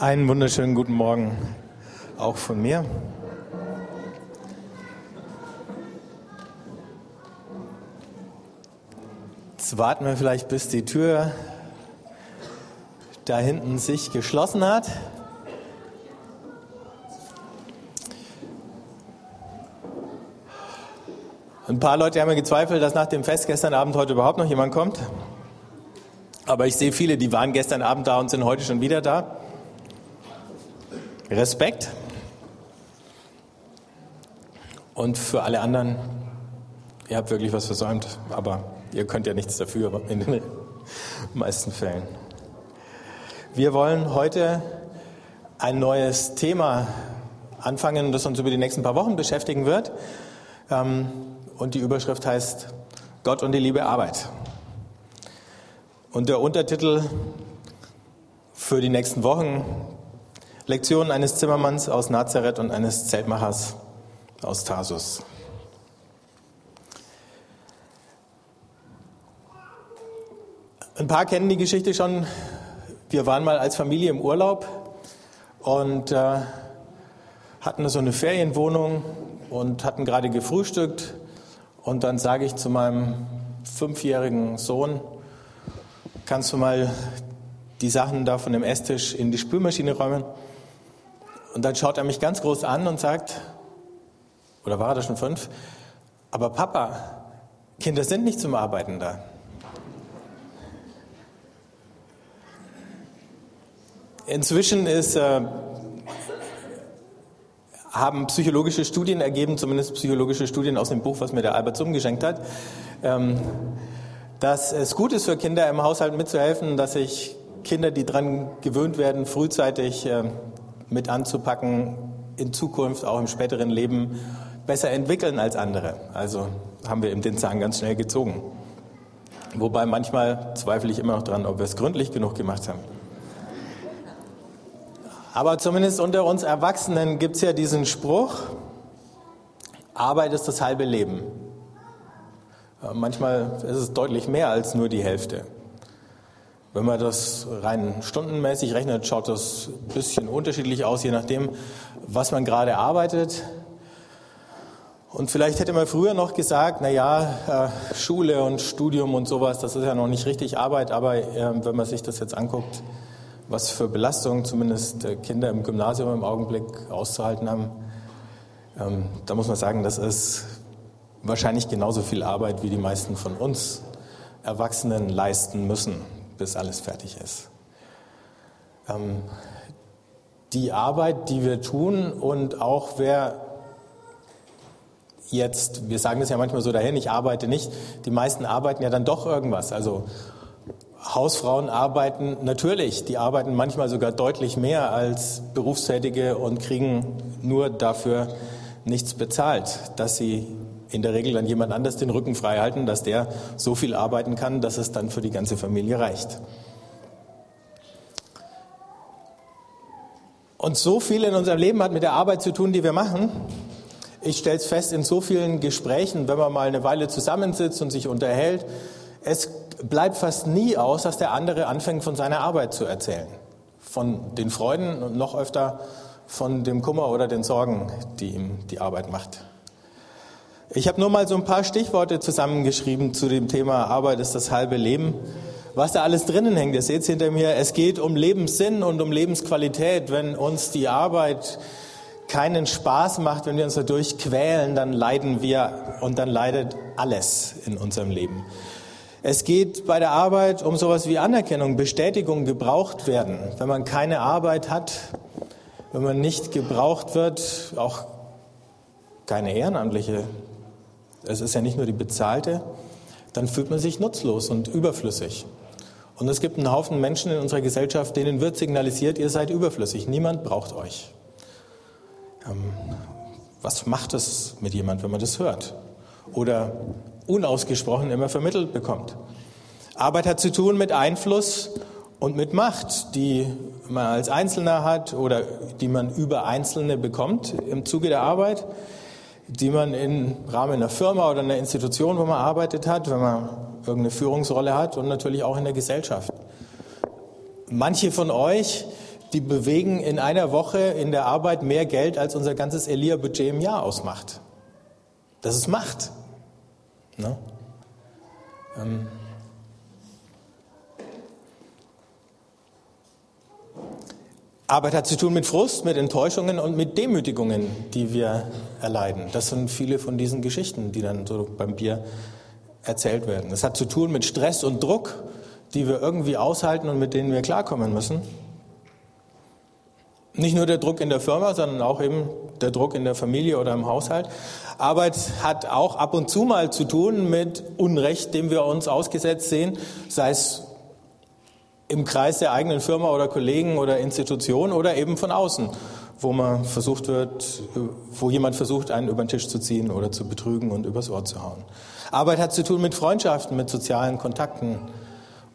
Einen wunderschönen guten Morgen auch von mir. Jetzt warten wir vielleicht, bis die Tür da hinten sich geschlossen hat. Ein paar Leute haben ja gezweifelt, dass nach dem Fest gestern Abend heute überhaupt noch jemand kommt. Aber ich sehe viele, die waren gestern Abend da und sind heute schon wieder da. Respekt. Und für alle anderen, ihr habt wirklich was versäumt, aber ihr könnt ja nichts dafür in den meisten Fällen. Wir wollen heute ein neues Thema anfangen, das uns über die nächsten paar Wochen beschäftigen wird. Ähm, und die Überschrift heißt Gott und die liebe Arbeit. Und der Untertitel für die nächsten Wochen Lektionen eines Zimmermanns aus Nazareth und eines Zeltmachers aus Tarsus. Ein paar kennen die Geschichte schon. Wir waren mal als Familie im Urlaub und äh, hatten so eine Ferienwohnung und hatten gerade gefrühstückt. Und dann sage ich zu meinem fünfjährigen Sohn, kannst du mal die Sachen da von dem Esstisch in die Spülmaschine räumen? Und dann schaut er mich ganz groß an und sagt, oder war er da schon fünf? Aber Papa, Kinder sind nicht zum Arbeiten da. Inzwischen ist, äh, haben psychologische Studien ergeben, zumindest psychologische Studien aus dem Buch, was mir der Albert Summ geschenkt hat, ähm, dass es gut ist für Kinder im Haushalt mitzuhelfen, dass sich Kinder, die daran gewöhnt werden, frühzeitig äh, mit anzupacken, in Zukunft, auch im späteren Leben, besser entwickeln als andere. Also haben wir eben den Zahn ganz schnell gezogen. Wobei manchmal zweifle ich immer noch dran, ob wir es gründlich genug gemacht haben. Aber zumindest unter uns Erwachsenen gibt es ja diesen Spruch, Arbeit ist das halbe Leben. Manchmal ist es deutlich mehr als nur die Hälfte. Wenn man das rein stundenmäßig rechnet, schaut das ein bisschen unterschiedlich aus, je nachdem, was man gerade arbeitet. Und vielleicht hätte man früher noch gesagt, na ja, äh, Schule und Studium und sowas, das ist ja noch nicht richtig Arbeit, aber äh, wenn man sich das jetzt anguckt, was für Belastungen zumindest äh, Kinder im Gymnasium im Augenblick auszuhalten haben, ähm, da muss man sagen, das ist wahrscheinlich genauso viel Arbeit, wie die meisten von uns Erwachsenen leisten müssen bis alles fertig ist. Ähm, die Arbeit, die wir tun und auch wer jetzt, wir sagen das ja manchmal so dahin, ich arbeite nicht, die meisten arbeiten ja dann doch irgendwas. Also Hausfrauen arbeiten natürlich, die arbeiten manchmal sogar deutlich mehr als Berufstätige und kriegen nur dafür nichts bezahlt, dass sie in der Regel dann jemand anders den Rücken frei halten, dass der so viel arbeiten kann, dass es dann für die ganze Familie reicht. Und so viel in unserem Leben hat mit der Arbeit zu tun, die wir machen. Ich stelle es fest in so vielen Gesprächen, wenn man mal eine Weile zusammensitzt und sich unterhält, es bleibt fast nie aus, dass der andere anfängt, von seiner Arbeit zu erzählen. Von den Freuden und noch öfter von dem Kummer oder den Sorgen, die ihm die Arbeit macht. Ich habe nur mal so ein paar Stichworte zusammengeschrieben zu dem Thema Arbeit ist das halbe Leben. Was da alles drinnen hängt, ihr seht es hinter mir, es geht um Lebenssinn und um Lebensqualität. Wenn uns die Arbeit keinen Spaß macht, wenn wir uns dadurch quälen, dann leiden wir und dann leidet alles in unserem Leben. Es geht bei der Arbeit um sowas wie Anerkennung, Bestätigung, gebraucht werden. Wenn man keine Arbeit hat, wenn man nicht gebraucht wird, auch keine ehrenamtliche es ist ja nicht nur die bezahlte, dann fühlt man sich nutzlos und überflüssig. Und es gibt einen Haufen Menschen in unserer Gesellschaft, denen wird signalisiert, ihr seid überflüssig, niemand braucht euch. Ähm, was macht es mit jemand, wenn man das hört? Oder unausgesprochen immer vermittelt bekommt. Arbeit hat zu tun mit Einfluss und mit Macht, die man als Einzelner hat oder die man über Einzelne bekommt im Zuge der Arbeit die man im Rahmen einer Firma oder einer Institution, wo man arbeitet hat, wenn man irgendeine Führungsrolle hat und natürlich auch in der Gesellschaft. Manche von euch, die bewegen in einer Woche in der Arbeit mehr Geld, als unser ganzes Elia-Budget im Jahr ausmacht. Das ist Macht. Ne? Ähm Arbeit hat zu tun mit Frust, mit Enttäuschungen und mit Demütigungen, die wir erleiden. Das sind viele von diesen Geschichten, die dann so beim Bier erzählt werden. Es hat zu tun mit Stress und Druck, die wir irgendwie aushalten und mit denen wir klarkommen müssen. Nicht nur der Druck in der Firma, sondern auch eben der Druck in der Familie oder im Haushalt. Arbeit hat auch ab und zu mal zu tun mit Unrecht, dem wir uns ausgesetzt sehen, sei es im Kreis der eigenen Firma oder Kollegen oder Institution oder eben von außen, wo man versucht wird, wo jemand versucht, einen über den Tisch zu ziehen oder zu betrügen und übers Ohr zu hauen. Arbeit hat zu tun mit Freundschaften, mit sozialen Kontakten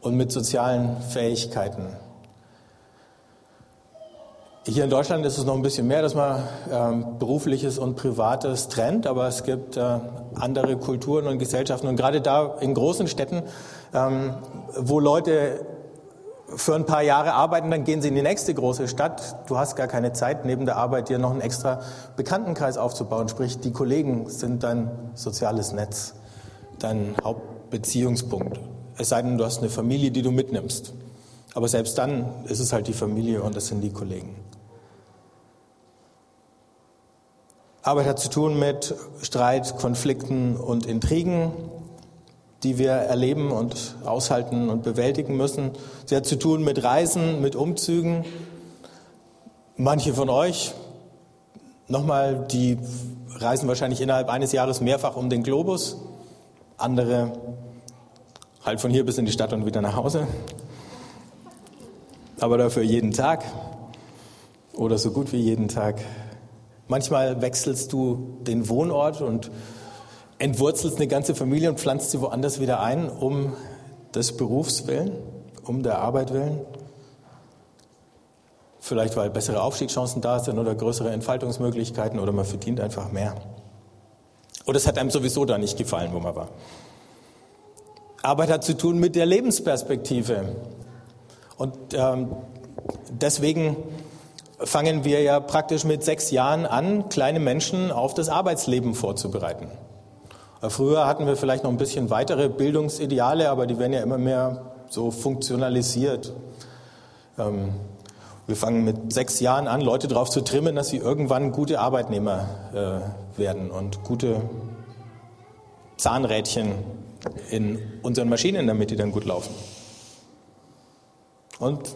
und mit sozialen Fähigkeiten. Hier in Deutschland ist es noch ein bisschen mehr, dass man ähm, berufliches und privates trennt, aber es gibt äh, andere Kulturen und Gesellschaften und gerade da in großen Städten, ähm, wo Leute für ein paar Jahre arbeiten, dann gehen sie in die nächste große Stadt. Du hast gar keine Zeit, neben der Arbeit dir noch einen extra Bekanntenkreis aufzubauen. Sprich, die Kollegen sind dein soziales Netz, dein Hauptbeziehungspunkt. Es sei denn, du hast eine Familie, die du mitnimmst. Aber selbst dann ist es halt die Familie und das sind die Kollegen. Arbeit hat zu tun mit Streit, Konflikten und Intrigen, die wir erleben und aushalten und bewältigen müssen. Sie hat zu tun mit Reisen, mit Umzügen. Manche von euch, nochmal, die reisen wahrscheinlich innerhalb eines Jahres mehrfach um den Globus. Andere halt von hier bis in die Stadt und wieder nach Hause. Aber dafür jeden Tag oder so gut wie jeden Tag. Manchmal wechselst du den Wohnort und entwurzelst eine ganze Familie und pflanzt sie woanders wieder ein, um des Berufs willen, um der Arbeit willen. Vielleicht weil bessere Aufstiegschancen da sind oder größere Entfaltungsmöglichkeiten oder man verdient einfach mehr. Oder es hat einem sowieso da nicht gefallen, wo man war. Arbeit hat zu tun mit der Lebensperspektive. Und ähm, deswegen fangen wir ja praktisch mit sechs Jahren an, kleine Menschen auf das Arbeitsleben vorzubereiten. Äh, früher hatten wir vielleicht noch ein bisschen weitere Bildungsideale, aber die werden ja immer mehr so funktionalisiert. Ähm, wir fangen mit sechs Jahren an, Leute darauf zu trimmen, dass sie irgendwann gute Arbeitnehmer äh, werden und gute Zahnrädchen in unseren Maschinen, damit die dann gut laufen. Und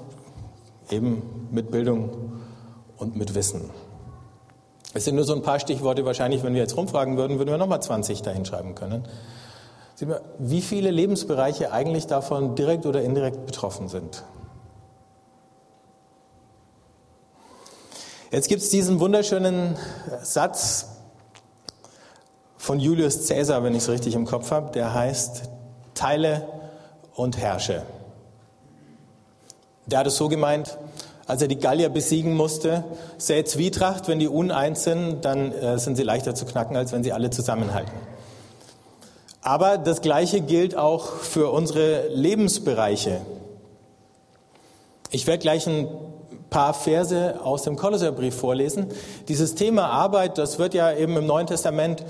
eben mit Bildung und mit Wissen. Es sind nur so ein paar Stichworte, wahrscheinlich, wenn wir jetzt rumfragen würden, würden wir nochmal 20 dahinschreiben können. Sehen wir, wie viele Lebensbereiche eigentlich davon direkt oder indirekt betroffen sind. Jetzt gibt es diesen wunderschönen Satz von Julius Caesar, wenn ich es richtig im Kopf habe, der heißt, teile und herrsche. Der hat es so gemeint, als er die Gallier besiegen musste, sähe Zwietracht, wenn die uneins sind, dann äh, sind sie leichter zu knacken, als wenn sie alle zusammenhalten. Aber das Gleiche gilt auch für unsere Lebensbereiche. Ich werde gleich ein paar Verse aus dem Kolosserbrief vorlesen. Dieses Thema Arbeit, das wird ja eben im Neuen Testament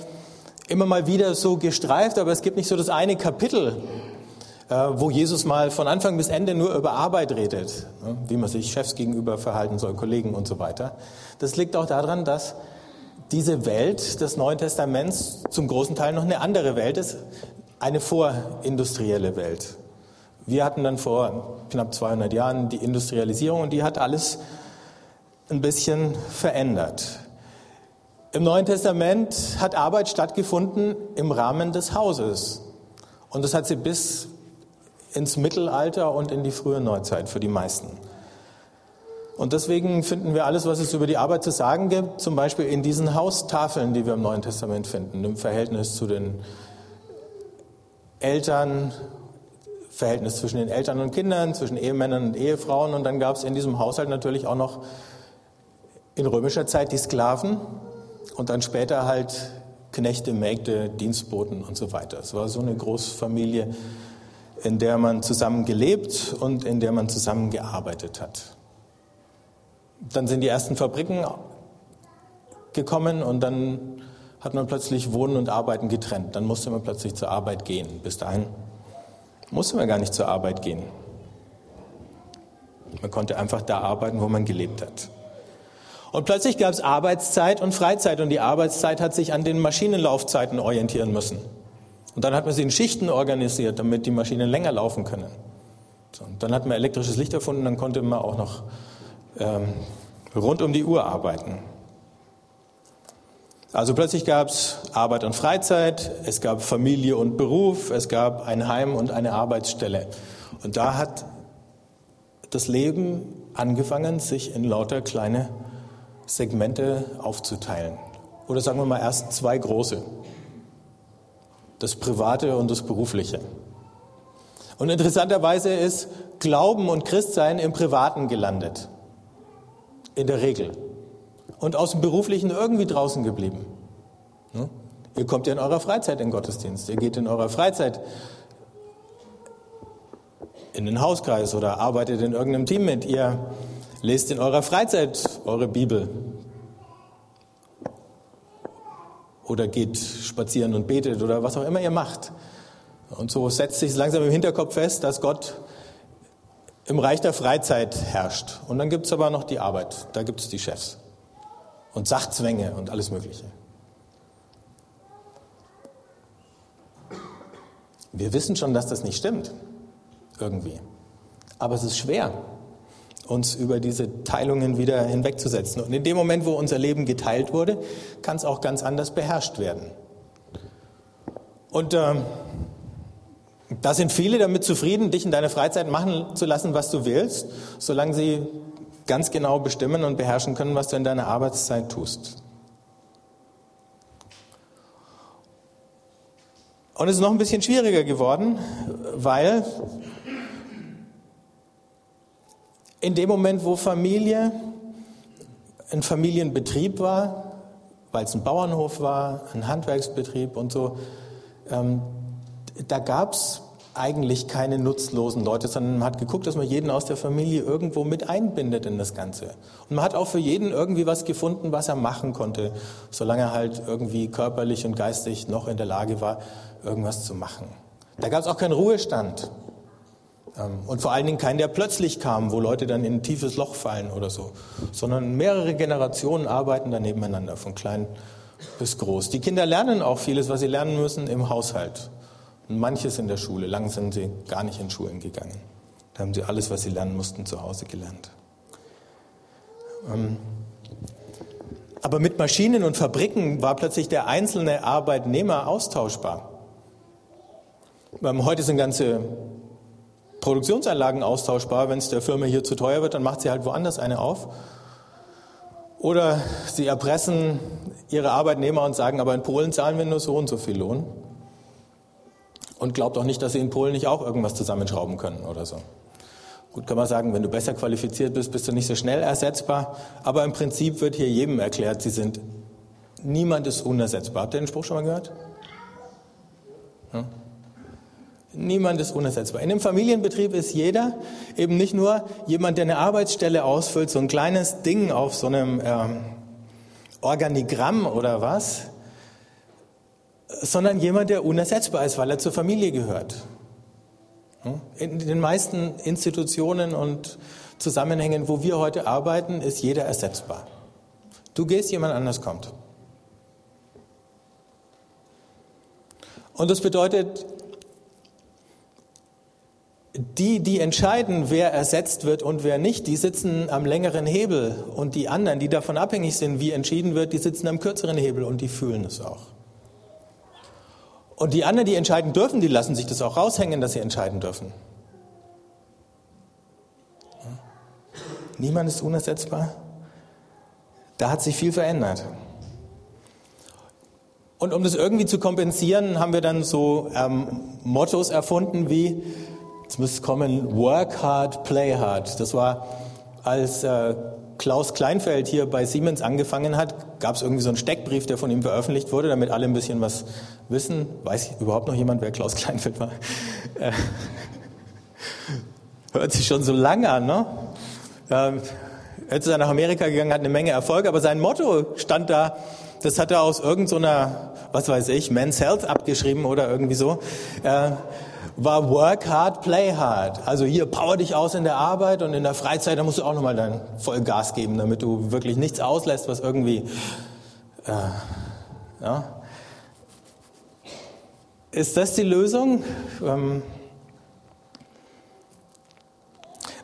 immer mal wieder so gestreift, aber es gibt nicht so das eine Kapitel, wo Jesus mal von Anfang bis Ende nur über Arbeit redet, ne, wie man sich Chefs gegenüber verhalten soll, Kollegen und so weiter. Das liegt auch daran, dass diese Welt des Neuen Testaments zum großen Teil noch eine andere Welt ist, eine vorindustrielle Welt. Wir hatten dann vor knapp 200 Jahren die Industrialisierung und die hat alles ein bisschen verändert. Im Neuen Testament hat Arbeit stattgefunden im Rahmen des Hauses. Und das hat sie bis ins Mittelalter und in die frühe Neuzeit für die meisten. Und deswegen finden wir alles, was es über die Arbeit zu sagen gibt, zum Beispiel in diesen Haustafeln, die wir im Neuen Testament finden, im Verhältnis zu den Eltern, Verhältnis zwischen den Eltern und Kindern, zwischen Ehemännern und Ehefrauen. Und dann gab es in diesem Haushalt natürlich auch noch in römischer Zeit die Sklaven und dann später halt Knechte, Mägde, Dienstboten und so weiter. Es war so eine Großfamilie, in der man zusammen gelebt und in der man zusammen gearbeitet hat. dann sind die ersten Fabriken gekommen und dann hat man plötzlich Wohnen und Arbeiten getrennt. Dann musste man plötzlich zur Arbeit gehen. Bis dahin musste man gar nicht zur Arbeit gehen. Man konnte einfach da arbeiten, wo man gelebt hat. Und plötzlich gab es Arbeitszeit und Freizeit und die Arbeitszeit hat sich an den Maschinenlaufzeiten orientieren müssen. Und dann hat man sie in Schichten organisiert, damit die Maschinen länger laufen können. So, dann hat man elektrisches Licht erfunden, dann konnte man auch noch ähm, rund um die Uhr arbeiten. Also plötzlich gab es Arbeit und Freizeit, es gab Familie und Beruf, es gab ein Heim und eine Arbeitsstelle. Und da hat das Leben angefangen, sich in lauter kleine Segmente aufzuteilen. Oder sagen wir mal erst zwei große. Das Private und das Berufliche. Und interessanterweise ist Glauben und Christsein im Privaten gelandet. In der Regel. Und aus dem Beruflichen irgendwie draußen geblieben. Ihr kommt ja in eurer Freizeit in Gottesdienst. Ihr geht in eurer Freizeit in den Hauskreis oder arbeitet in irgendeinem Team mit. Ihr lest in eurer Freizeit eure Bibel. Oder geht spazieren und betet oder was auch immer ihr macht. Und so setzt sich langsam im Hinterkopf fest, dass Gott im Reich der Freizeit herrscht. Und dann gibt es aber noch die Arbeit, da gibt es die Chefs und Sachzwänge und alles Mögliche. Wir wissen schon, dass das nicht stimmt, irgendwie. Aber es ist schwer, uns über diese Teilungen wieder hinwegzusetzen. Und in dem Moment, wo unser Leben geteilt wurde, kann es auch ganz anders beherrscht werden. Und äh, da sind viele damit zufrieden, dich in deiner Freizeit machen zu lassen, was du willst, solange sie ganz genau bestimmen und beherrschen können, was du in deiner Arbeitszeit tust. Und es ist noch ein bisschen schwieriger geworden, weil in dem Moment, wo Familie ein Familienbetrieb war, weil es ein Bauernhof war, ein Handwerksbetrieb und so, ähm, da gab es eigentlich keine nutzlosen Leute, sondern man hat geguckt, dass man jeden aus der Familie irgendwo mit einbindet in das Ganze. Und man hat auch für jeden irgendwie was gefunden, was er machen konnte, solange er halt irgendwie körperlich und geistig noch in der Lage war, irgendwas zu machen. Da gab es auch keinen Ruhestand. Ähm, und vor allen Dingen keinen, der plötzlich kam, wo Leute dann in ein tiefes Loch fallen oder so, sondern mehrere Generationen arbeiten da nebeneinander, von klein bis groß. Die Kinder lernen auch vieles, was sie lernen müssen im Haushalt. Und manches in der Schule. Lang sind sie gar nicht in Schulen gegangen. Da haben sie alles, was sie lernen mussten, zu Hause gelernt. Ähm, aber mit Maschinen und Fabriken war plötzlich der einzelne Arbeitnehmer austauschbar. Heute sind ganze Produktionsanlagen austauschbar. Wenn es der Firma hier zu teuer wird, dann macht sie halt woanders eine auf. Oder sie erpressen ihre Arbeitnehmer und sagen, aber in Polen zahlen wir nur so und so viel Lohn. Und glaubt auch nicht, dass sie in Polen nicht auch irgendwas zusammenschrauben können oder so. Gut, kann man sagen, wenn du besser qualifiziert bist, bist du nicht so schnell ersetzbar. Aber im Prinzip wird hier jedem erklärt, sie sind, niemand ist unersetzbar. Habt ihr den Spruch schon mal gehört? Ja? Niemand ist unersetzbar. In einem Familienbetrieb ist jeder eben nicht nur jemand, der eine Arbeitsstelle ausfüllt, so ein kleines Ding auf so einem ähm, Organigramm oder was, sondern jemand, der unersetzbar ist, weil er zur Familie gehört. In den meisten Institutionen und Zusammenhängen, wo wir heute arbeiten, ist jeder ersetzbar. Du gehst, jemand anders kommt. Und das bedeutet, die, die entscheiden, wer ersetzt wird und wer nicht, die sitzen am längeren Hebel. Und die anderen, die davon abhängig sind, wie entschieden wird, die sitzen am kürzeren Hebel und die fühlen es auch. Und die anderen, die entscheiden dürfen, die lassen sich das auch raushängen, dass sie entscheiden dürfen. Niemand ist unersetzbar. Da hat sich viel verändert. Und um das irgendwie zu kompensieren, haben wir dann so ähm, Mottos erfunden wie, jetzt müsste es kommen, work hard, play hard. Das war, als äh, Klaus Kleinfeld hier bei Siemens angefangen hat, gab es irgendwie so einen Steckbrief, der von ihm veröffentlicht wurde, damit alle ein bisschen was wissen. Weiß überhaupt noch jemand, wer Klaus Kleinfeld war? Äh, hört sich schon so lange an, ne? Ähm, Jetzt ist er nach Amerika gegangen, hat eine Menge Erfolg, aber sein Motto stand da, das hat er aus irgendeiner, was weiß ich, Men's Health abgeschrieben oder irgendwie so, äh, war Work hard, play hard. Also hier power dich aus in der Arbeit und in der Freizeit, da musst du auch nochmal dein voll Gas geben, damit du wirklich nichts auslässt, was irgendwie, äh, ja. Ist das die Lösung? Ähm,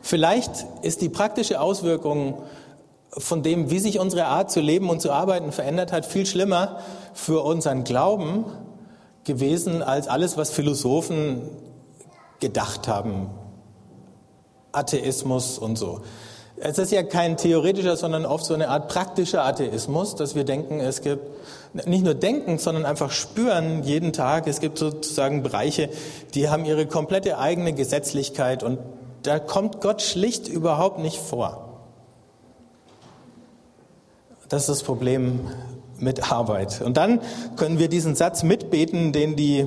Vielleicht ist die praktische Auswirkung von dem, wie sich unsere Art zu leben und zu arbeiten verändert hat, viel schlimmer für unseren Glauben gewesen als alles, was Philosophen gedacht haben. Atheismus und so. Es ist ja kein theoretischer, sondern oft so eine Art praktischer Atheismus, dass wir denken, es gibt nicht nur denken, sondern einfach spüren jeden Tag, es gibt sozusagen Bereiche, die haben ihre komplette eigene Gesetzlichkeit und da kommt Gott schlicht überhaupt nicht vor. Das ist das Problem mit Arbeit. Und dann können wir diesen Satz mitbeten, den die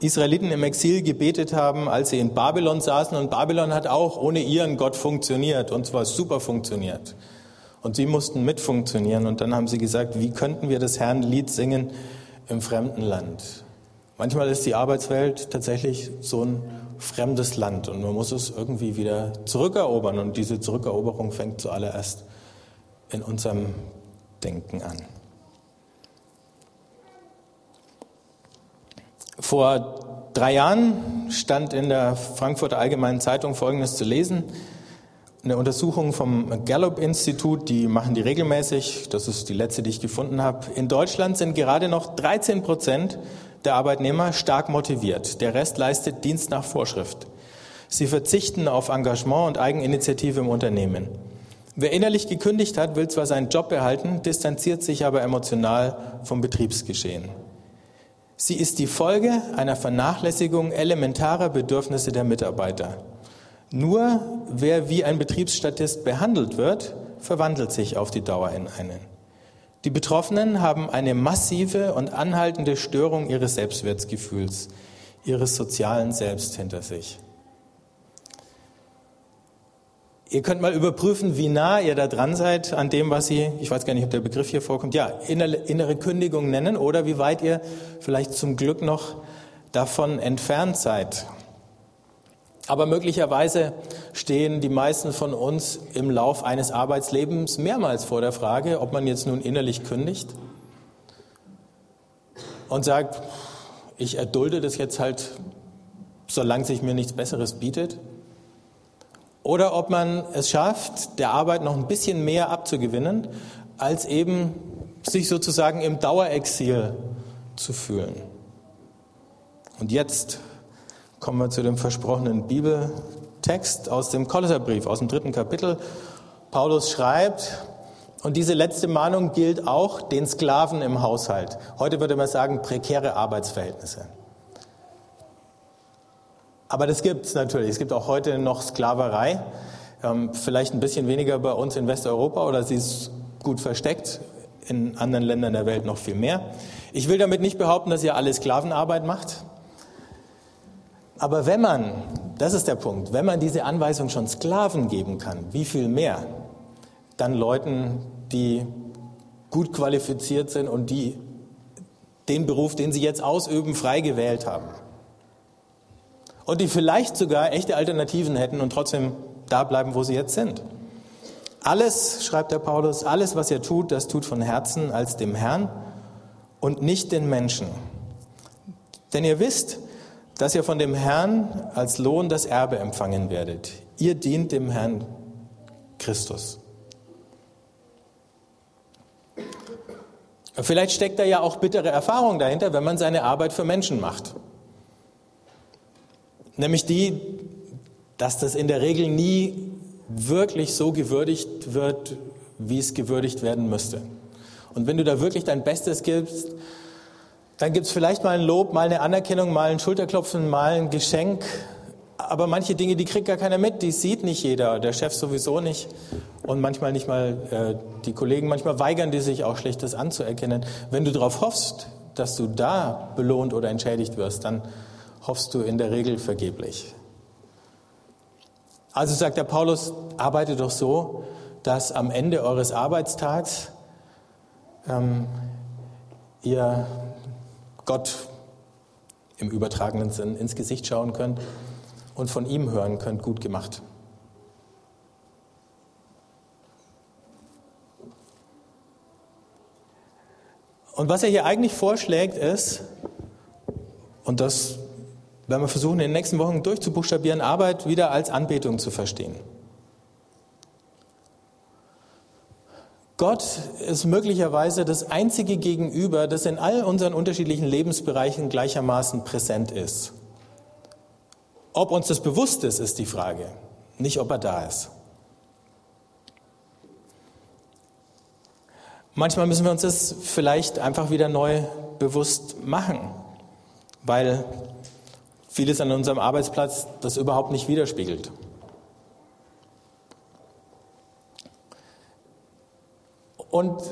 Israeliten im Exil gebetet haben, als sie in Babylon saßen. Und Babylon hat auch ohne ihren Gott funktioniert, und zwar super funktioniert. Und sie mussten mitfunktionieren. Und dann haben sie gesagt, wie könnten wir das Herrn Lied singen im fremden Land? Manchmal ist die Arbeitswelt tatsächlich so ein fremdes Land und man muss es irgendwie wieder zurückerobern und diese Zurückeroberung fängt zuallererst in unserem Denken an. Vor drei Jahren stand in der Frankfurter Allgemeinen Zeitung Folgendes zu lesen. Eine Untersuchung vom Gallup-Institut, die machen die regelmäßig, das ist die letzte, die ich gefunden habe. In Deutschland sind gerade noch 13 Prozent der Arbeitnehmer stark motiviert. Der Rest leistet Dienst nach Vorschrift. Sie verzichten auf Engagement und Eigeninitiative im Unternehmen. Wer innerlich gekündigt hat, will zwar seinen Job behalten, distanziert sich aber emotional vom Betriebsgeschehen. Sie ist die Folge einer Vernachlässigung elementarer Bedürfnisse der Mitarbeiter. Nur wer wie ein Betriebsstatist behandelt wird, verwandelt sich auf die Dauer in einen. Die Betroffenen haben eine massive und anhaltende Störung ihres Selbstwertgefühls, ihres sozialen Selbst hinter sich. Ihr könnt mal überprüfen, wie nah ihr da dran seid an dem, was Sie, ich weiß gar nicht, ob der Begriff hier vorkommt, ja, innere Kündigung nennen oder wie weit ihr vielleicht zum Glück noch davon entfernt seid. Aber möglicherweise stehen die meisten von uns im Lauf eines Arbeitslebens mehrmals vor der Frage, ob man jetzt nun innerlich kündigt und sagt, ich erdulde das jetzt halt, solange sich mir nichts Besseres bietet. Oder ob man es schafft, der Arbeit noch ein bisschen mehr abzugewinnen, als eben sich sozusagen im Dauerexil zu fühlen. Und jetzt kommen wir zu dem versprochenen Bibeltext aus dem Kolosserbrief, aus dem dritten Kapitel. Paulus schreibt, und diese letzte Mahnung gilt auch den Sklaven im Haushalt. Heute würde man sagen, prekäre Arbeitsverhältnisse. Aber das gibt es natürlich. Es gibt auch heute noch Sklaverei. Ähm, vielleicht ein bisschen weniger bei uns in Westeuropa oder sie ist gut versteckt. In anderen Ländern der Welt noch viel mehr. Ich will damit nicht behaupten, dass ihr alle Sklavenarbeit macht. Aber wenn man, das ist der Punkt, wenn man diese Anweisung schon Sklaven geben kann, wie viel mehr dann Leuten, die gut qualifiziert sind und die den Beruf, den sie jetzt ausüben, frei gewählt haben. Und die vielleicht sogar echte Alternativen hätten und trotzdem da bleiben, wo sie jetzt sind. Alles, schreibt der Paulus, alles, was ihr tut, das tut von Herzen als dem Herrn und nicht den Menschen. Denn ihr wisst, dass ihr von dem Herrn als Lohn das Erbe empfangen werdet. Ihr dient dem Herrn Christus. Vielleicht steckt da ja auch bittere Erfahrung dahinter, wenn man seine Arbeit für Menschen macht. Nämlich die, dass das in der Regel nie wirklich so gewürdigt wird, wie es gewürdigt werden müsste. Und wenn du da wirklich dein Bestes gibst, dann gibt es vielleicht mal ein Lob, mal eine Anerkennung, mal ein Schulterklopfen, mal ein Geschenk. Aber manche Dinge, die kriegt gar keiner mit, die sieht nicht jeder, der Chef sowieso nicht und manchmal nicht mal äh, die Kollegen. Manchmal weigern die sich auch schlicht, das anzuerkennen. Wenn du darauf hoffst, dass du da belohnt oder entschädigt wirst, dann hoffst du in der Regel vergeblich. Also sagt der Paulus, arbeite doch so, dass am Ende eures Arbeitstags ähm, ihr Gott im übertragenen Sinn ins Gesicht schauen könnt und von ihm hören könnt, gut gemacht. Und was er hier eigentlich vorschlägt ist, und das werden wir versuchen, in den nächsten Wochen durchzubuchstabieren, Arbeit wieder als Anbetung zu verstehen. Gott ist möglicherweise das einzige Gegenüber, das in all unseren unterschiedlichen Lebensbereichen gleichermaßen präsent ist. Ob uns das bewusst ist, ist die Frage, nicht ob er da ist. Manchmal müssen wir uns das vielleicht einfach wieder neu bewusst machen, weil vieles an unserem Arbeitsplatz das überhaupt nicht widerspiegelt. Und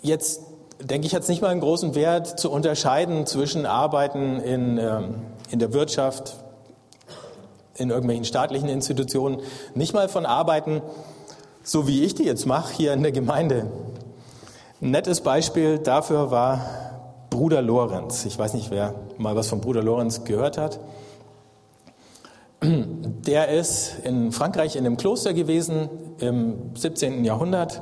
jetzt denke ich, hat es nicht mal einen großen Wert zu unterscheiden zwischen Arbeiten in, ähm, in der Wirtschaft, in irgendwelchen staatlichen Institutionen, nicht mal von Arbeiten, so wie ich die jetzt mache, hier in der Gemeinde. Ein nettes Beispiel dafür war Bruder Lorenz. Ich weiß nicht, wer mal was von Bruder Lorenz gehört hat. Der ist in Frankreich in einem Kloster gewesen im 17. Jahrhundert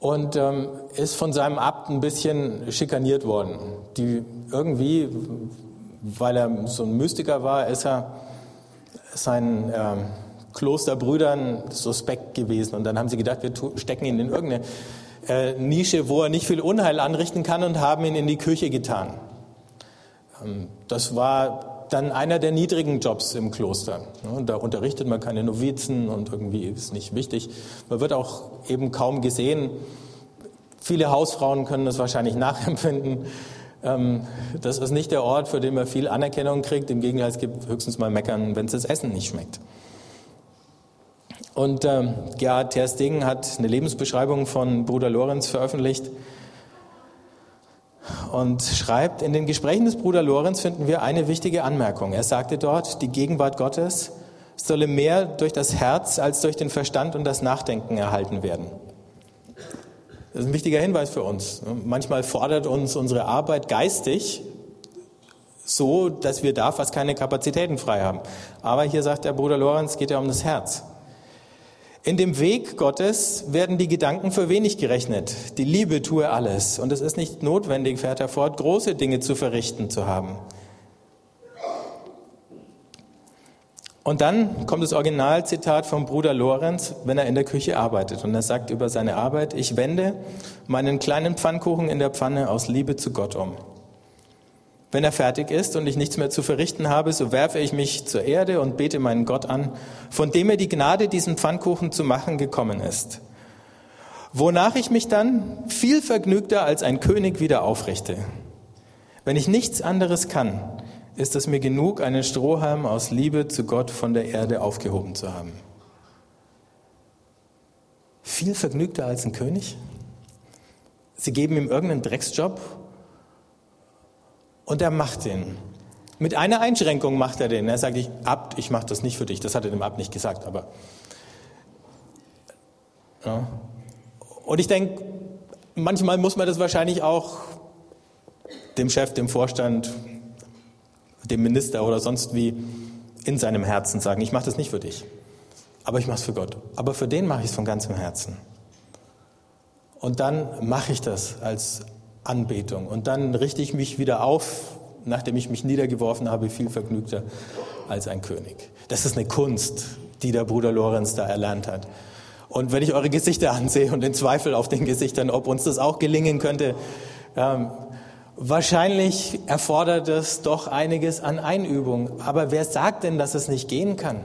und ähm, ist von seinem Abt ein bisschen schikaniert worden. Die irgendwie, weil er so ein Mystiker war, ist er sein ähm, Klosterbrüdern suspekt gewesen. Und dann haben sie gedacht, wir stecken ihn in irgendeine äh, Nische, wo er nicht viel Unheil anrichten kann und haben ihn in die Küche getan. Ähm, das war dann einer der niedrigen Jobs im Kloster. Da unterrichtet man keine Novizen und irgendwie ist nicht wichtig. Man wird auch eben kaum gesehen. Viele Hausfrauen können das wahrscheinlich nachempfinden. Ähm, das ist nicht der Ort, für den man viel Anerkennung kriegt. Im Gegenteil, es gibt höchstens mal Meckern, wenn es das Essen nicht schmeckt. Und ähm, Gerhard Terstegen hat eine Lebensbeschreibung von Bruder Lorenz veröffentlicht und schreibt, in den Gesprächen des Bruder Lorenz finden wir eine wichtige Anmerkung. Er sagte dort, die Gegenwart Gottes solle mehr durch das Herz als durch den Verstand und das Nachdenken erhalten werden. Das ist ein wichtiger Hinweis für uns. Manchmal fordert uns unsere Arbeit geistig so, dass wir da fast keine Kapazitäten frei haben. Aber hier sagt der Bruder Lorenz, geht ja um das Herz. In dem Weg Gottes werden die Gedanken für wenig gerechnet. Die Liebe tue alles. Und es ist nicht notwendig, fährt er fort, große Dinge zu verrichten zu haben. Und dann kommt das Originalzitat vom Bruder Lorenz, wenn er in der Küche arbeitet. Und er sagt über seine Arbeit, ich wende meinen kleinen Pfannkuchen in der Pfanne aus Liebe zu Gott um. Wenn er fertig ist und ich nichts mehr zu verrichten habe, so werfe ich mich zur Erde und bete meinen Gott an, von dem mir die Gnade, diesen Pfannkuchen zu machen, gekommen ist. Wonach ich mich dann viel vergnügter als ein König wieder aufrichte. Wenn ich nichts anderes kann, ist es mir genug, einen Strohhalm aus Liebe zu Gott von der Erde aufgehoben zu haben. Viel vergnügter als ein König? Sie geben ihm irgendeinen Drecksjob und er macht den. Mit einer Einschränkung macht er den. Er sagt, ich, Abt, ich mache das nicht für dich. Das hat er dem Abt nicht gesagt, aber. Ja. Und ich denke, manchmal muss man das wahrscheinlich auch dem Chef, dem Vorstand, dem Minister oder sonst wie in seinem Herzen sagen, ich mache das nicht für dich, aber ich mache es für Gott. Aber für den mache ich es von ganzem Herzen. Und dann mache ich das als Anbetung. Und dann richte ich mich wieder auf, nachdem ich mich niedergeworfen habe, viel vergnügter als ein König. Das ist eine Kunst, die der Bruder Lorenz da erlernt hat. Und wenn ich eure Gesichter ansehe und den Zweifel auf den Gesichtern, ob uns das auch gelingen könnte, ähm, wahrscheinlich erfordert es doch einiges an Einübung. Aber wer sagt denn, dass es nicht gehen kann?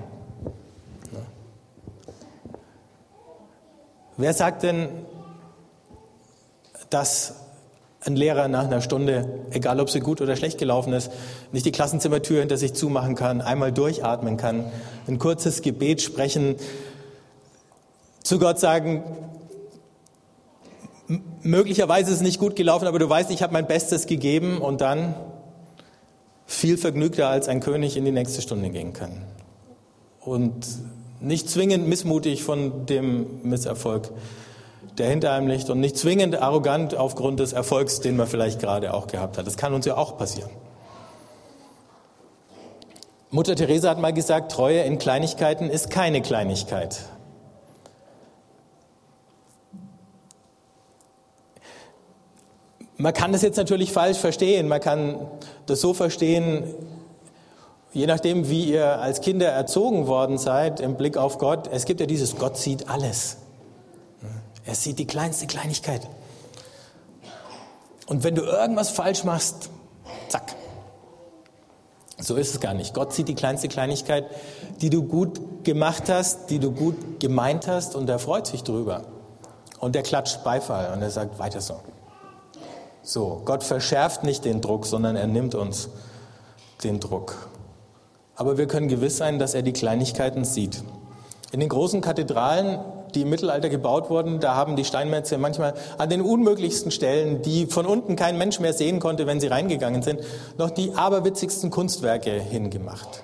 Wer sagt denn, dass ein Lehrer nach einer Stunde, egal ob sie gut oder schlecht gelaufen ist, nicht die Klassenzimmertür hinter sich zumachen kann, einmal durchatmen kann, ein kurzes Gebet sprechen, zu Gott sagen, möglicherweise ist es nicht gut gelaufen, aber du weißt, ich habe mein Bestes gegeben und dann viel vergnügter als ein König in die nächste Stunde gehen kann. Und nicht zwingend missmutig von dem Misserfolg, der hinter einem liegt und nicht zwingend arrogant aufgrund des Erfolgs, den man vielleicht gerade auch gehabt hat. Das kann uns ja auch passieren. Mutter Teresa hat mal gesagt, Treue in Kleinigkeiten ist keine Kleinigkeit. Man kann das jetzt natürlich falsch verstehen. Man kann das so verstehen, je nachdem, wie ihr als Kinder erzogen worden seid im Blick auf Gott. Es gibt ja dieses Gott sieht alles. Er sieht die kleinste Kleinigkeit. Und wenn du irgendwas falsch machst, zack. So ist es gar nicht. Gott sieht die kleinste Kleinigkeit, die du gut gemacht hast, die du gut gemeint hast und er freut sich drüber. Und er klatscht Beifall und er sagt, weiter so. So, Gott verschärft nicht den Druck, sondern er nimmt uns den Druck. Aber wir können gewiss sein, dass er die Kleinigkeiten sieht. In den großen Kathedralen, die im Mittelalter gebaut wurden, da haben die Steinmetze manchmal an den unmöglichsten Stellen, die von unten kein Mensch mehr sehen konnte, wenn sie reingegangen sind, noch die aberwitzigsten Kunstwerke hingemacht.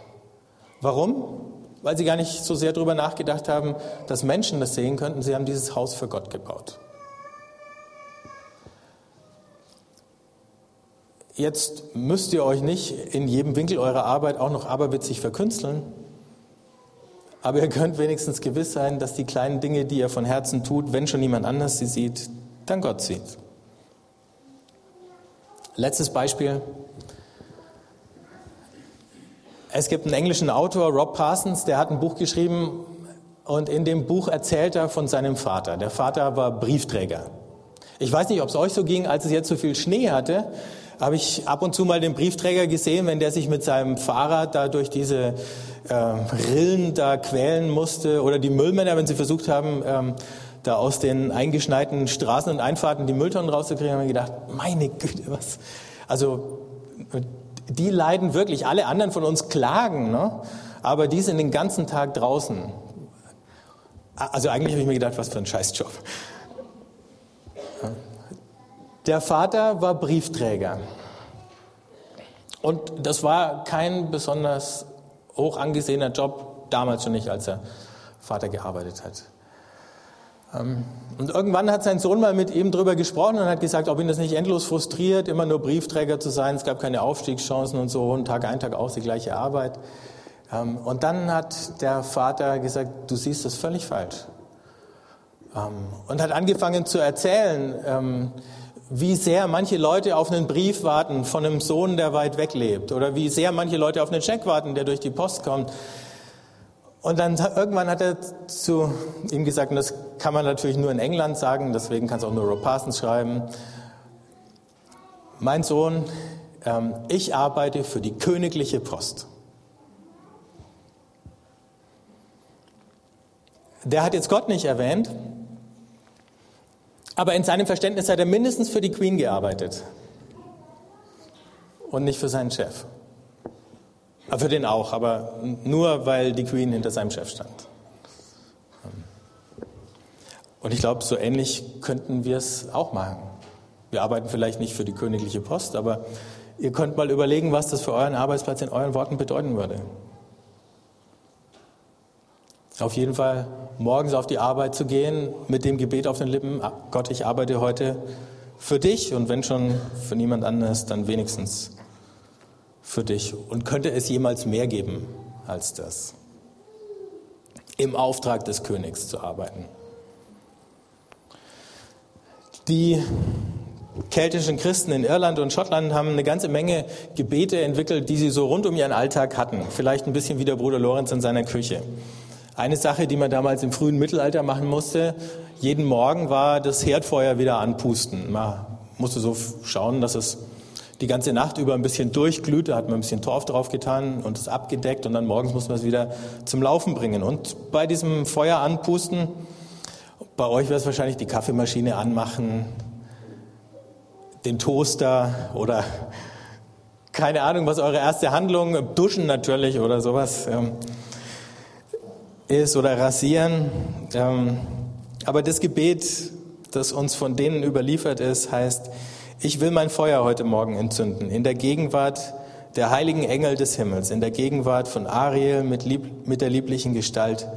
Warum? Weil sie gar nicht so sehr darüber nachgedacht haben, dass Menschen das sehen könnten. Sie haben dieses Haus für Gott gebaut. Jetzt müsst ihr euch nicht in jedem Winkel eurer Arbeit auch noch aberwitzig verkünsteln, aber ihr könnt wenigstens gewiss sein, dass die kleinen Dinge, die ihr von Herzen tut, wenn schon niemand anders sie sieht, dann Gott sieht. Letztes Beispiel. Es gibt einen englischen Autor, Rob Parsons, der hat ein Buch geschrieben und in dem Buch erzählt er von seinem Vater. Der Vater war Briefträger. Ich weiß nicht, ob es euch so ging, als es jetzt so viel Schnee hatte, habe ich ab und zu mal den Briefträger gesehen, wenn der sich mit seinem Fahrrad da durch diese äh, Rillen da quälen musste oder die Müllmänner, wenn sie versucht haben, ähm, da aus den eingeschneiten Straßen und Einfahrten die Mülltonnen rauszukriegen, haben wir gedacht, meine Güte, was. Also die leiden wirklich, alle anderen von uns klagen, ne? aber die sind den ganzen Tag draußen. Also eigentlich habe ich mir gedacht, was für ein Scheißjob. Der Vater war Briefträger. Und das war kein besonders hoch angesehener Job, damals schon nicht, als der Vater gearbeitet hat. Ähm, und irgendwann hat sein Sohn mal mit ihm darüber gesprochen und hat gesagt, ob ihn das nicht endlos frustriert, immer nur Briefträger zu sein. Es gab keine Aufstiegschancen und so, und Tag ein, Tag aus die gleiche Arbeit. Ähm, und dann hat der Vater gesagt, du siehst das völlig falsch. Ähm, und hat angefangen zu erzählen, wie sehr manche Leute auf einen Brief warten von einem Sohn, der weit weg lebt, oder wie sehr manche Leute auf einen Scheck warten, der durch die Post kommt. Und dann irgendwann hat er zu ihm gesagt, und das kann man natürlich nur in England sagen, deswegen kann es auch nur Rob Parsons schreiben, mein Sohn, ähm, ich arbeite für die königliche Post. Der hat jetzt Gott nicht erwähnt, aber in seinem Verständnis hat er mindestens für die Queen gearbeitet und nicht für seinen Chef. Für den auch, aber nur weil die Queen hinter seinem Chef stand. Und ich glaube, so ähnlich könnten wir es auch machen. Wir arbeiten vielleicht nicht für die königliche Post, aber ihr könnt mal überlegen, was das für euren Arbeitsplatz in euren Worten bedeuten würde. Auf jeden Fall morgens auf die Arbeit zu gehen mit dem Gebet auf den Lippen, ah, Gott, ich arbeite heute für dich und wenn schon für niemand anders, dann wenigstens für dich. Und könnte es jemals mehr geben als das? Im Auftrag des Königs zu arbeiten. Die keltischen Christen in Irland und Schottland haben eine ganze Menge Gebete entwickelt, die sie so rund um ihren Alltag hatten. Vielleicht ein bisschen wie der Bruder Lorenz in seiner Küche. Eine Sache, die man damals im frühen Mittelalter machen musste, jeden Morgen war das Herdfeuer wieder anpusten. Man musste so schauen, dass es die ganze Nacht über ein bisschen durchglüht, da hat man ein bisschen Torf drauf getan und es abgedeckt und dann morgens musste man es wieder zum Laufen bringen. Und bei diesem Feuer anpusten, bei euch wäre es wahrscheinlich die Kaffeemaschine anmachen, den Toaster oder keine Ahnung, was eure erste Handlung, duschen natürlich oder sowas ist oder rasieren. Ähm, aber das Gebet, das uns von denen überliefert ist, heißt, ich will mein Feuer heute Morgen entzünden, in der Gegenwart der heiligen Engel des Himmels, in der Gegenwart von Ariel mit, lieb, mit der lieblichen Gestalt,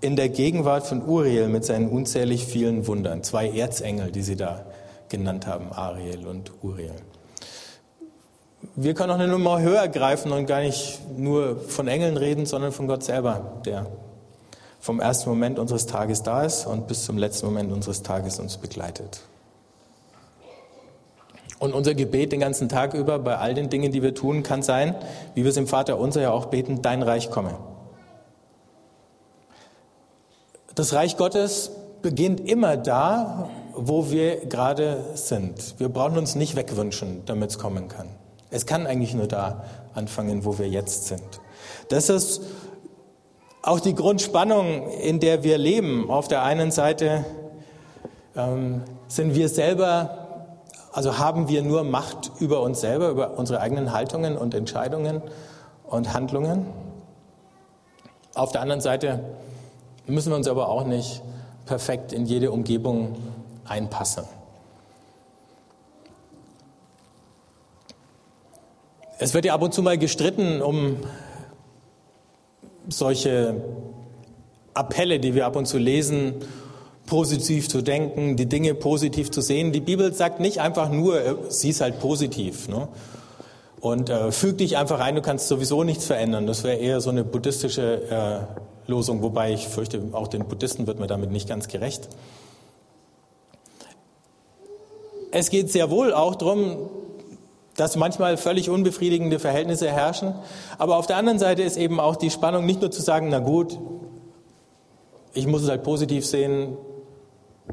in der Gegenwart von Uriel mit seinen unzählig vielen Wundern. Zwei Erzengel, die sie da genannt haben, Ariel und Uriel. Wir können auch eine Nummer höher greifen und gar nicht nur von Engeln reden, sondern von Gott selber, der vom ersten Moment unseres Tages da ist und bis zum letzten Moment unseres Tages uns begleitet. Und unser Gebet den ganzen Tag über bei all den Dingen, die wir tun, kann sein, wie wir es im Vater unser ja auch beten, dein Reich komme. Das Reich Gottes beginnt immer da, wo wir gerade sind. Wir brauchen uns nicht wegwünschen, damit es kommen kann. Es kann eigentlich nur da anfangen, wo wir jetzt sind. Das ist auch die Grundspannung, in der wir leben. Auf der einen Seite ähm, sind wir selber, also haben wir nur Macht über uns selber, über unsere eigenen Haltungen und Entscheidungen und Handlungen. Auf der anderen Seite müssen wir uns aber auch nicht perfekt in jede Umgebung einpassen. Es wird ja ab und zu mal gestritten um solche Appelle, die wir ab und zu lesen, positiv zu denken, die Dinge positiv zu sehen. Die Bibel sagt nicht einfach nur, äh, sieh es halt positiv. Ne? Und äh, füg dich einfach ein, du kannst sowieso nichts verändern. Das wäre eher so eine buddhistische äh, Losung, wobei ich fürchte, auch den Buddhisten wird man damit nicht ganz gerecht. Es geht sehr wohl auch darum, dass manchmal völlig unbefriedigende Verhältnisse herrschen. Aber auf der anderen Seite ist eben auch die Spannung, nicht nur zu sagen, na gut, ich muss es halt positiv sehen,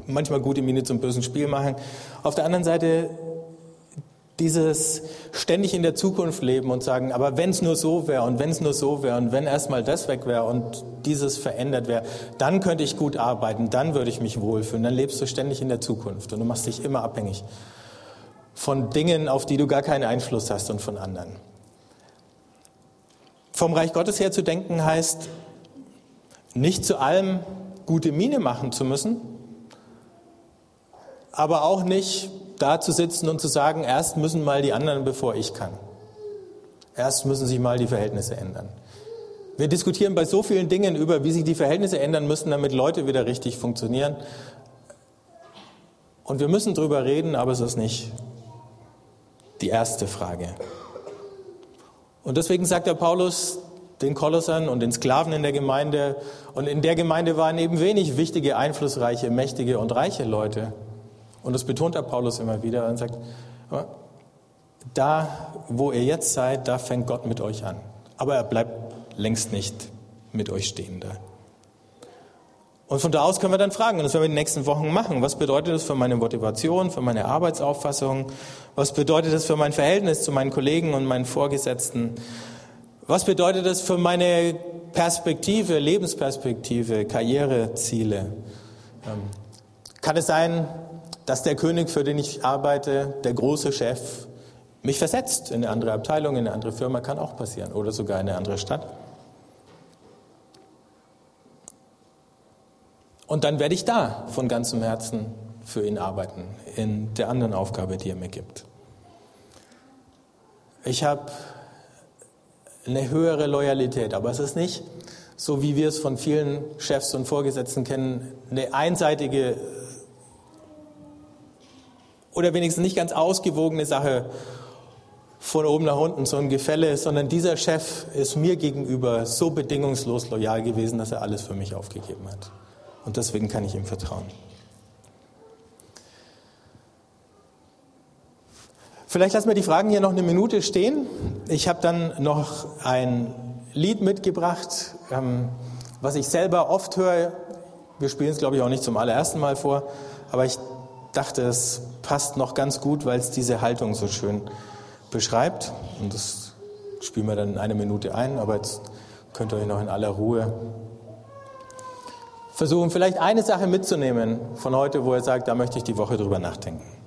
manchmal gute Miene zum bösen Spiel machen. Auf der anderen Seite dieses ständig in der Zukunft leben und sagen, aber wenn es nur so wäre und wenn es nur so wäre und wenn erstmal das weg wäre und dieses verändert wäre, dann könnte ich gut arbeiten, dann würde ich mich wohlfühlen. Dann lebst du ständig in der Zukunft und du machst dich immer abhängig von Dingen, auf die du gar keinen Einfluss hast und von anderen. Vom Reich Gottes her zu denken heißt, nicht zu allem gute Miene machen zu müssen, aber auch nicht da zu sitzen und zu sagen, erst müssen mal die anderen, bevor ich kann. Erst müssen sich mal die Verhältnisse ändern. Wir diskutieren bei so vielen Dingen über, wie sich die Verhältnisse ändern müssen, damit Leute wieder richtig funktionieren. Und wir müssen drüber reden, aber es ist nicht die erste Frage. Und deswegen sagt der Paulus den Kolossern und den Sklaven in der Gemeinde, und in der Gemeinde waren eben wenig wichtige, einflussreiche, mächtige und reiche Leute. Und das betont der Paulus immer wieder und sagt, da, wo ihr jetzt seid, da fängt Gott mit euch an. Aber er bleibt längst nicht mit euch stehen da. Und von da aus können wir dann fragen, und das werden wir in den nächsten Wochen machen. Was bedeutet das für meine Motivation, für meine Arbeitsauffassung? Was bedeutet das für mein Verhältnis zu meinen Kollegen und meinen Vorgesetzten? Was bedeutet das für meine Perspektive, Lebensperspektive, Karriereziele? Ähm, kann es sein, dass der König, für den ich arbeite, der große Chef, mich versetzt in eine andere Abteilung, in eine andere Firma, kann auch passieren oder sogar in eine andere Stadt? Und dann werde ich da von ganzem Herzen für ihn arbeiten, in der anderen Aufgabe, die er mir gibt. Ich habe eine höhere Loyalität, aber es ist nicht so, wie wir es von vielen Chefs und Vorgesetzten kennen, eine einseitige oder wenigstens nicht ganz ausgewogene Sache von oben nach unten, so ein Gefälle, sondern dieser Chef ist mir gegenüber so bedingungslos loyal gewesen, dass er alles für mich aufgegeben hat. Und deswegen kann ich ihm vertrauen. Vielleicht lassen wir die Fragen hier noch eine Minute stehen. Ich habe dann noch ein Lied mitgebracht, ähm, was ich selber oft höre. Wir spielen es, glaube ich, auch nicht zum allerersten Mal vor, aber ich dachte, es passt noch ganz gut, weil es diese Haltung so schön beschreibt. Und das spielen wir dann in eine Minute ein, aber jetzt könnt ihr euch noch in aller Ruhe versuchen, vielleicht eine Sache mitzunehmen von heute, wo er sagt, da möchte ich die Woche drüber nachdenken.